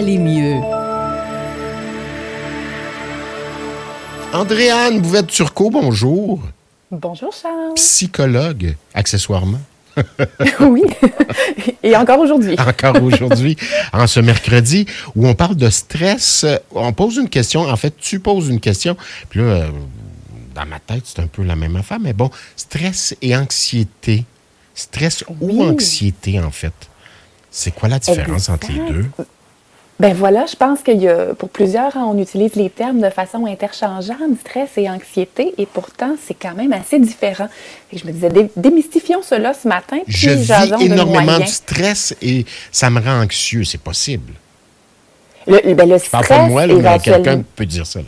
aller mieux. Andréane Bouvette-Turcot, bonjour. Bonjour Charles. Psychologue, accessoirement. oui, et encore aujourd'hui. Encore aujourd'hui, en ce mercredi, où on parle de stress. On pose une question, en fait, tu poses une question, puis là, euh, dans ma tête, c'est un peu la même affaire, mais bon, stress et anxiété. Stress ou anxiété, en fait. C'est quoi la différence entre les deux? Ben voilà, je pense que y a, pour plusieurs, hein, on utilise les termes de façon interchangeable, stress et anxiété, et pourtant, c'est quand même assez différent. Et je me disais, démystifions cela ce matin. Puis je vis énormément de, stress et ça me rend anxieux, c'est possible. Le, ben le stress, parle pas de moi, mais quelqu'un peut dire ça. Là.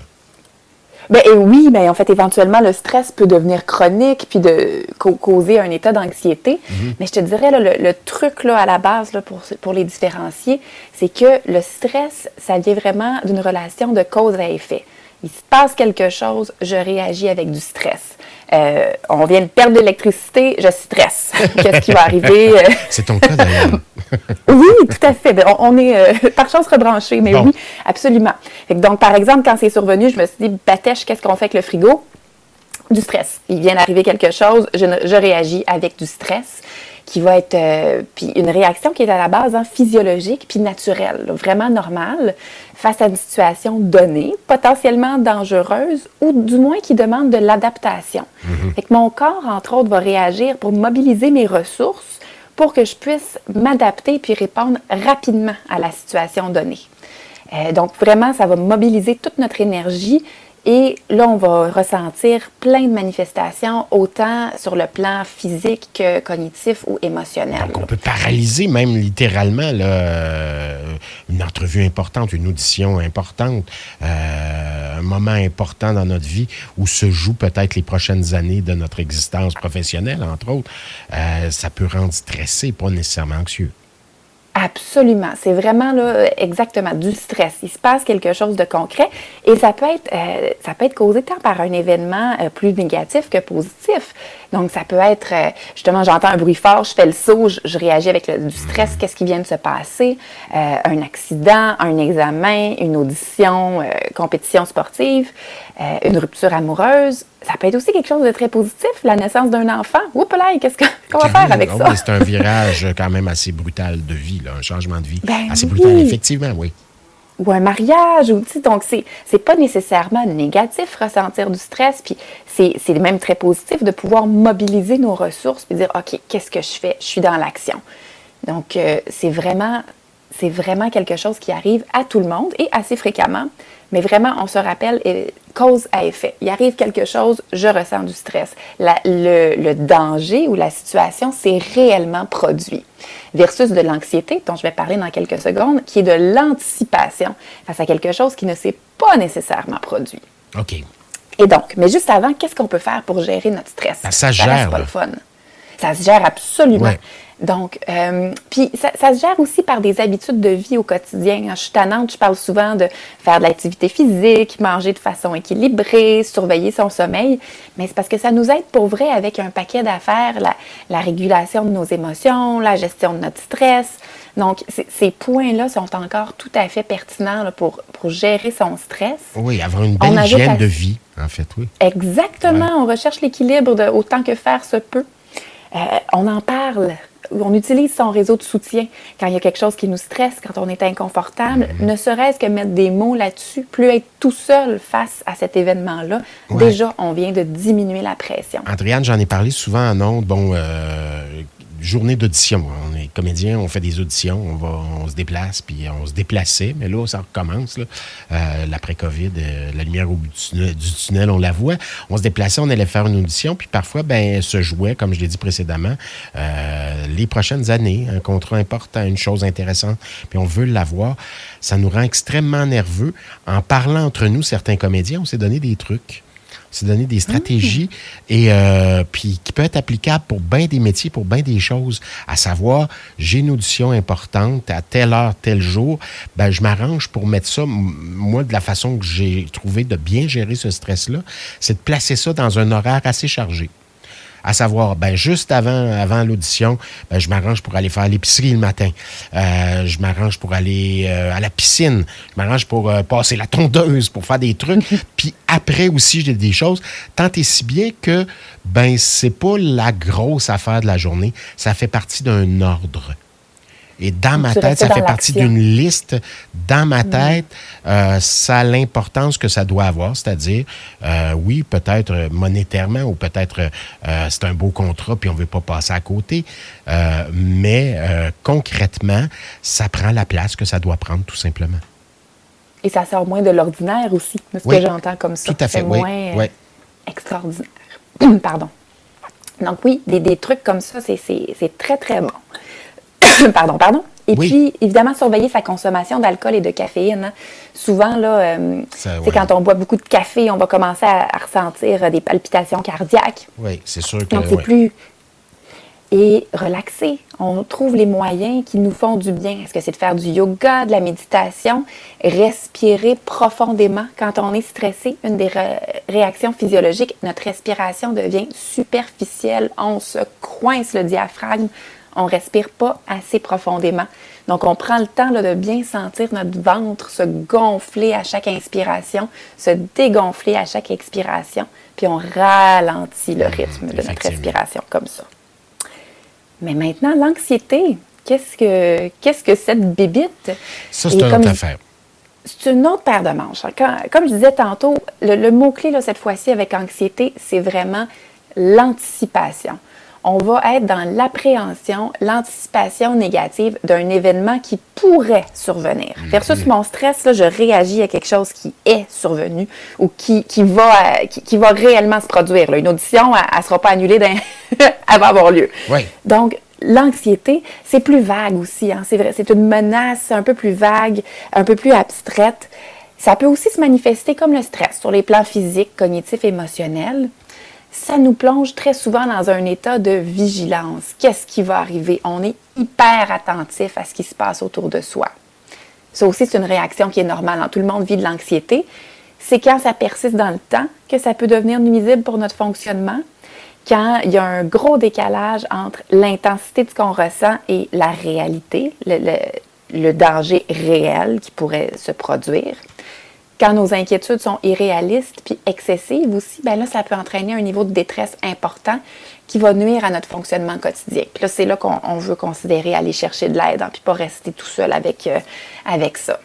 Ben, oui, mais en fait, éventuellement, le stress peut devenir chronique puis de causer un état d'anxiété. Mhm. Mais je te dirais, le, truc là, à la base là, pour, pour les différencier, c'est que le stress, ça vient vraiment d'une relation de cause à effet. Il se passe quelque chose, je réagis avec du stress. Euh, on vient de perdre de l'électricité, je stresse. Qu'est-ce qui va arriver? C'est ton cas d'ailleurs. oui, tout à fait. Ben, on, est euh, par chance rebranché, mais oui, absolument. donc, par exemple, quand c'est survenu, je me suis dit, Batèche, qu'est-ce qu'on fait avec le frigo? Du stress. Il vient d'arriver quelque chose, je, réagis avec du stress qui va être euh, puis une réaction qui est à la base hein, physiologique puis naturelle, vraiment normale face à une situation donnée, potentiellement dangereuse ou du moins qui demande de l'adaptation. Mm mon corps, entre autres, va réagir pour mobiliser mes ressources pour que je puisse m'adapter puis répondre rapidement à la situation donnée. Euh, donc vraiment, ça va mobiliser toute notre énergie et là, on va ressentir plein de manifestations, autant sur le plan physique que cognitif ou émotionnel. Donc, on peut paralyser même littéralement là, une entrevue importante, une audition importante, euh, un moment important dans notre vie où se jouent peut-être les prochaines années de notre existence professionnelle, entre autres. Euh, ça peut rendre stressé, pas nécessairement anxieux. Absolument. C'est vraiment là, exactement du stress. Il se passe quelque chose de concret et ça peut être, euh, causé tant par un événement euh, plus négatif que positif. Donc, ça peut être, euh, justement, j'entends un bruit fort, je fais le saut, je, réagis avec du stress, qu'est-ce qui vient de se passer, un accident, un examen, une audition, compétition sportive, une rupture amoureuse. Ça peut être aussi quelque chose de très positif, la naissance d'un enfant. Oups là, qu'est-ce qu'on va faire avec ça? c'est un virage quand même assez brutal de vie, là, un changement de vie ben assez brutal, effectivement, oui. Ou un mariage, ou, donc c'est, c'est pas nécessairement négatif ressentir du stress, puis c'est, c'est même très positif de pouvoir mobiliser nos ressources, puis dire, OK, qu'est-ce que je fais? Je suis dans l'action. Donc, euh, c'est vraiment c'est vraiment quelque chose qui arrive à tout le monde et assez fréquemment. Mais vraiment, on se rappelle cause à effet. Il arrive quelque chose, je ressens du stress. le, danger ou la situation s'est réellement produit. Versus de l'anxiété, dont je vais parler dans quelques secondes, qui est de l'anticipation face à quelque chose qui ne s'est pas nécessairement produit. OK. Et donc, mais juste avant, qu'est-ce qu'on peut faire pour gérer notre stress? Ben, ça, ça gère. pas le fun. Ça se gère absolument. Donc, euh, puis ça, se gère aussi par des habitudes de vie au quotidien. Je suis tannante, je parle souvent de faire de l'activité physique, manger de façon équilibrée, surveiller son sommeil, mais c'est parce que ça nous aide pour vrai avec un paquet d'affaires, la, régulation de nos émotions, la gestion de notre stress. Donc, ces points-là sont encore tout à fait pertinents pour, pour gérer son stress. Oui, avoir une belle hygiène de vie, en fait, oui. Exactement, on recherche l'équilibre autant que faire se peut. Euh, on en parle on utilise son réseau de soutien quand il y a quelque chose qui nous stresse, quand on est inconfortable, mhm. ne serait-ce que mettre des mots là-dessus, plus être tout seul face à cet événement-là. Déjà, on vient de diminuer la pression. Adrienne, j'en ai parlé souvent en ondes. Bon, euh, journée d'audition. On est comédien, on fait des auditions, on va, on se déplace, puis on se déplaçait, mais là, ça recommence. Euh, l'après-COVID, euh, la lumière au bout du tunnel, on la voit. On se déplaçait, on allait faire une audition, puis parfois, ben, se jouait, comme je l'ai dit précédemment, euh, les prochaines années, un contrat important, une chose intéressante, puis on veut l'avoir. Ça nous rend extrêmement nerveux. En parlant entre nous, certains comédiens, on s'est donné des trucs c'est donner des stratégies et euh, puis qui peut être applicable pour bien des métiers, pour bien des choses. À savoir, j'ai une audition importante à telle heure, tel jour, ben je m'arrange pour mettre ça. Moi, de la façon que j'ai trouvé de bien gérer ce stress-là, c'est de placer ça dans un horaire assez chargé. À savoir, ben, juste avant, avant l'audition, ben, je m'arrange pour aller faire l'épicerie le matin. Euh, je m'arrange pour aller euh, à la piscine. Je m'arrange pour euh, passer la tondeuse, pour faire des trucs. Puis après aussi, j'ai des choses. Tant et si bien que, ben, c'est pas la grosse affaire de la journée. Ça fait partie d'un ordre. Et dans ma tête, ça fait partie d'une liste. Dans ma mm. tête, euh, ça a l'importance que ça doit avoir, c'est-à-dire, euh, oui, peut-être monétairement ou peut-être euh, c'est un beau contrat puis on ne veut pas passer à côté, mais concrètement, ça prend la place que ça doit prendre tout simplement. Et ça sort moins de l'ordinaire aussi, ce que j'entends comme ça. Tout à fait, moins oui. extraordinaire. Pardon. Donc oui, des, des trucs comme ça, c'est très, très bon. pardon, pardon. Et puis, évidemment, surveiller sa consommation d'alcool et de caféine. Hein. Souvent, là, euh, c'est quand on boit beaucoup de café, on va commencer à, ressentir des palpitations cardiaques. Oui, c'est sûr que. Donc, c'est plus. Et relaxer. On trouve les moyens qui nous font du bien. Est-ce que c'est de faire du yoga, de la méditation, respirer profondément quand on est stressé? Une des réactions physiologiques, notre respiration devient superficielle. On se coince le diaphragme on respire pas assez profondément. Donc, on prend le temps de bien sentir notre ventre se gonfler à chaque inspiration, se dégonfler à chaque expiration, puis on ralentit le rythme de notre respiration comme ça. Mais maintenant, l'anxiété, qu'est-ce que, qu'est-ce que cette bébite? Ça, c'est une autre affaire. C'est une autre paire de manches. comme je disais tantôt, le mot-clé cette fois-ci avec anxiété, c'est vraiment l'anticipation on va être dans l'appréhension, l'anticipation négative d'un événement qui pourrait survenir. Mhm. Versus mon stress, là, je réagis à quelque chose qui est survenu ou qui, qui, va, qui, va réellement se produire. Une audition, elle ne sera pas annulée, elle va avoir lieu. Donc, l'anxiété, c'est plus vague aussi. Hein. C'est vrai, c'est une menace un peu plus vague, un peu plus abstraite. Ça peut aussi se manifester comme le stress sur les plans physiques, cognitifs, émotionnels ça nous plonge très souvent dans un état de vigilance. Qu'est-ce qui va arriver? On est hyper attentif à ce qui se passe autour de soi. Ça aussi, c'est une réaction qui est normale. Hein. Tout le monde vit de l'anxiété. C'est quand ça persiste dans le temps que ça peut devenir nuisible pour notre fonctionnement, quand il y a un gros décalage entre l'intensité de ce qu'on ressent et la réalité, le, le danger réel qui pourrait se produire quand nos inquiétudes sont irréalistes puis excessives aussi, ben là, ça peut entraîner un niveau de détresse important qui va nuire à notre fonctionnement quotidien. Puis là, c'est là qu'on veut considérer aller chercher de l'aide, hein, puis pas rester tout seul avec, euh, avec ça.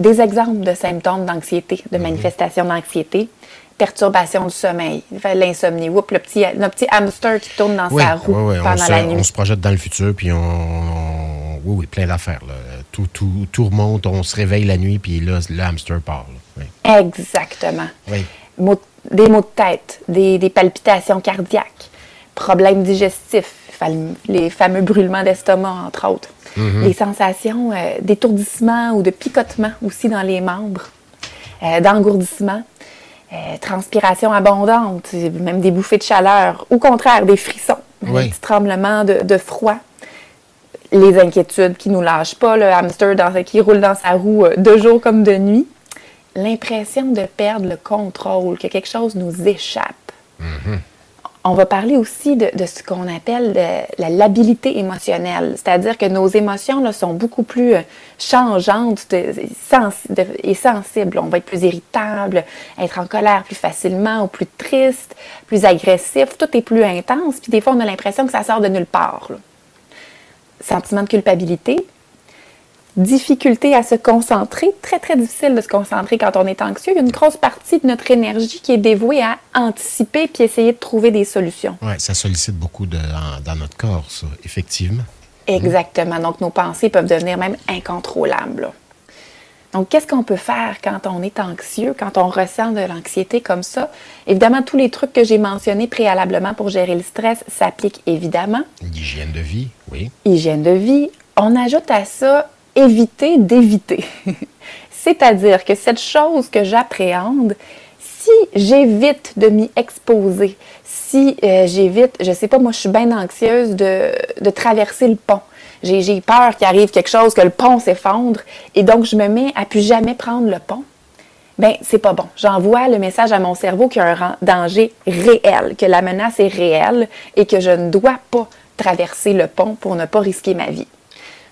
Des exemples de symptômes d'anxiété, de mhm. manifestations d'anxiété, perturbation du sommeil, l'insomnie, le petit, notre petit hamster qui tourne dans sa roue pendant la nuit. On se projette dans le futur, puis on oui, oui, plein d'affaires. Tout, tout, tout, remonte, on se réveille la nuit, puis là, le hamster part. Exactement. des maux de tête, des, palpitations cardiaques, problèmes digestifs, les fameux brûlements d'estomac, entre autres. Mm-hmm. Les sensations euh, d'étourdissement ou de picotement aussi dans les membres, euh, d'engourdissement. Euh, transpiration abondante, même des bouffées de chaleur, au contraire, des frissons, des petits tremblements de, de froid, les inquiétudes qui nous lâchent pas, le hamster qui roule dans sa roue euh, de jour comme de nuit, l'impression de perdre le contrôle, que quelque chose nous échappe. Mm-hmm. On va parler aussi de, ce qu'on appelle la labilité émotionnelle, c'est-à-dire que nos émotions là, sont beaucoup plus euh, changeantes et sensibles. On va être plus irritable, être en colère plus facilement ou plus triste, plus agressif. Tout est plus intense. Puis des fois, on a l'impression que ça sort de nulle part sentiment de culpabilité, difficulté à se concentrer, très très difficile de se concentrer quand on est anxieux. Il y a une grosse partie de notre énergie qui est dévouée à anticiper puis essayer de trouver des solutions. Oui, ça sollicite beaucoup de, dans notre corps, ça, effectivement. Exactement. Donc nos pensées peuvent devenir même incontrôlables. Donc, qu'est-ce qu'on peut faire quand on est anxieux, quand on ressent de l'anxiété comme ça? Évidemment, tous les trucs que j'ai mentionnés préalablement pour gérer le stress s'appliquent évidemment. Hygiène de vie, oui. Hygiène de vie. On ajoute à ça éviter d'éviter. C'est-à-dire que cette chose que j'appréhende, si j'évite de m'y exposer, si euh, j'évite, je sais pas, moi je suis bien anxieuse de, de traverser le pont, j'ai peur qu'il arrive quelque chose, que le pont s'effondre, et donc je me mets à plus jamais prendre le pont. ben c'est pas bon. J'envoie le message à mon cerveau qu'il y a un danger réel, que la menace est réelle et que je ne dois pas traverser le pont pour ne pas risquer ma vie.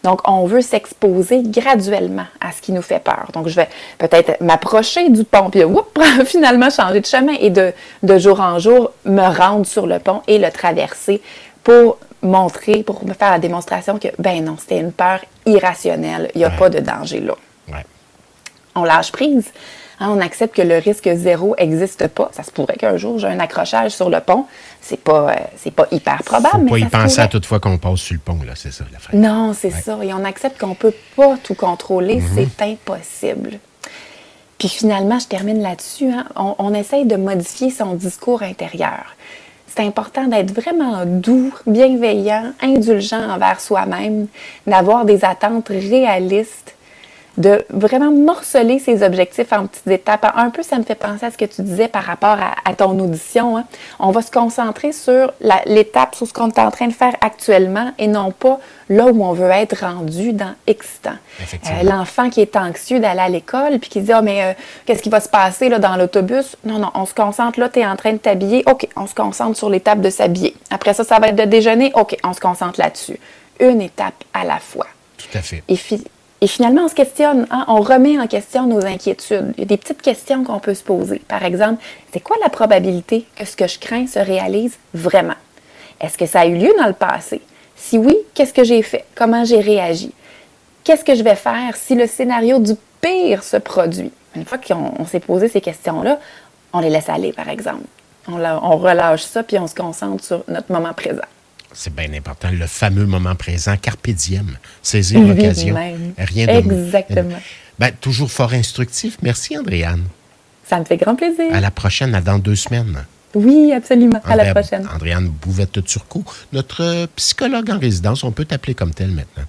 Donc, on veut s'exposer graduellement à ce qui nous fait peur. Donc, je vais peut-être m'approcher du pont, puis finalement changer de chemin et de, de jour en jour me rendre sur le pont et le traverser pour montrer, pour me faire la démonstration que, ben non, c'était une peur irrationnelle. Il n'y a pas de danger là. On lâche prise. Hein, on accepte que le risque zéro n'existe pas. Ça se pourrait qu'un jour j'ai un accrochage sur le pont. C'est pas, euh, pas hyper probable. Faut pas y penser à toute fois qu'on passe sur le pont, là, c'est ça la Non, c'est ça. Et on accepte qu'on peut pas tout contrôler. Mhm. C'est impossible. Puis finalement, je termine là-dessus. Hein. On, on essaye de modifier son discours intérieur. C'est important d'être vraiment doux, bienveillant, indulgent envers soi-même, d'avoir des attentes réalistes de vraiment morceler ses objectifs en petites étapes. Un peu, ça me fait penser à ce que tu disais par rapport à, ton audition. Hein. On va se concentrer sur l'étape, sur ce qu'on est en train de faire actuellement et non pas là où on veut être rendu dans excitant. Euh, L'enfant qui est anxieux d'aller à l'école puis qui dit oh, mais euh, qu'est-ce qui va se passer là, dans l'autobus? Non, non, on se concentre là, tu es en train de t'habiller. OK, on se concentre sur l'étape de s'habiller. Après ça, ça va être de déjeuner. OK, on se concentre là-dessus. Une étape à la fois. Tout à fait. Et et finalement, on se questionne, hein, on remet en question nos inquiétudes. Il y a des petites questions qu'on peut se poser. Par exemple, c'est quoi la probabilité que ce que je crains se réalise vraiment? Est-ce que ça a eu lieu dans le passé? Si oui, qu'est-ce que j'ai fait? Comment j'ai réagi? Qu'est-ce que je vais faire si le scénario du pire se produit? Une fois qu'on s'est posé ces questions-là, on les laisse aller, par exemple. On, on relâche ça, puis on se concentre sur notre moment présent. C'est bien important. Le fameux moment présent, carpe diem, saisir l'occasion. Rien de Exactement. Ben, toujours fort instructif. Merci, Andréane. Ça me fait grand plaisir. À la prochaine, à dans deux semaines. Oui, absolument. à la prochaine. Andréane Bouvette-Turcot, notre psychologue en résidence. On peut t'appeler comme tel maintenant.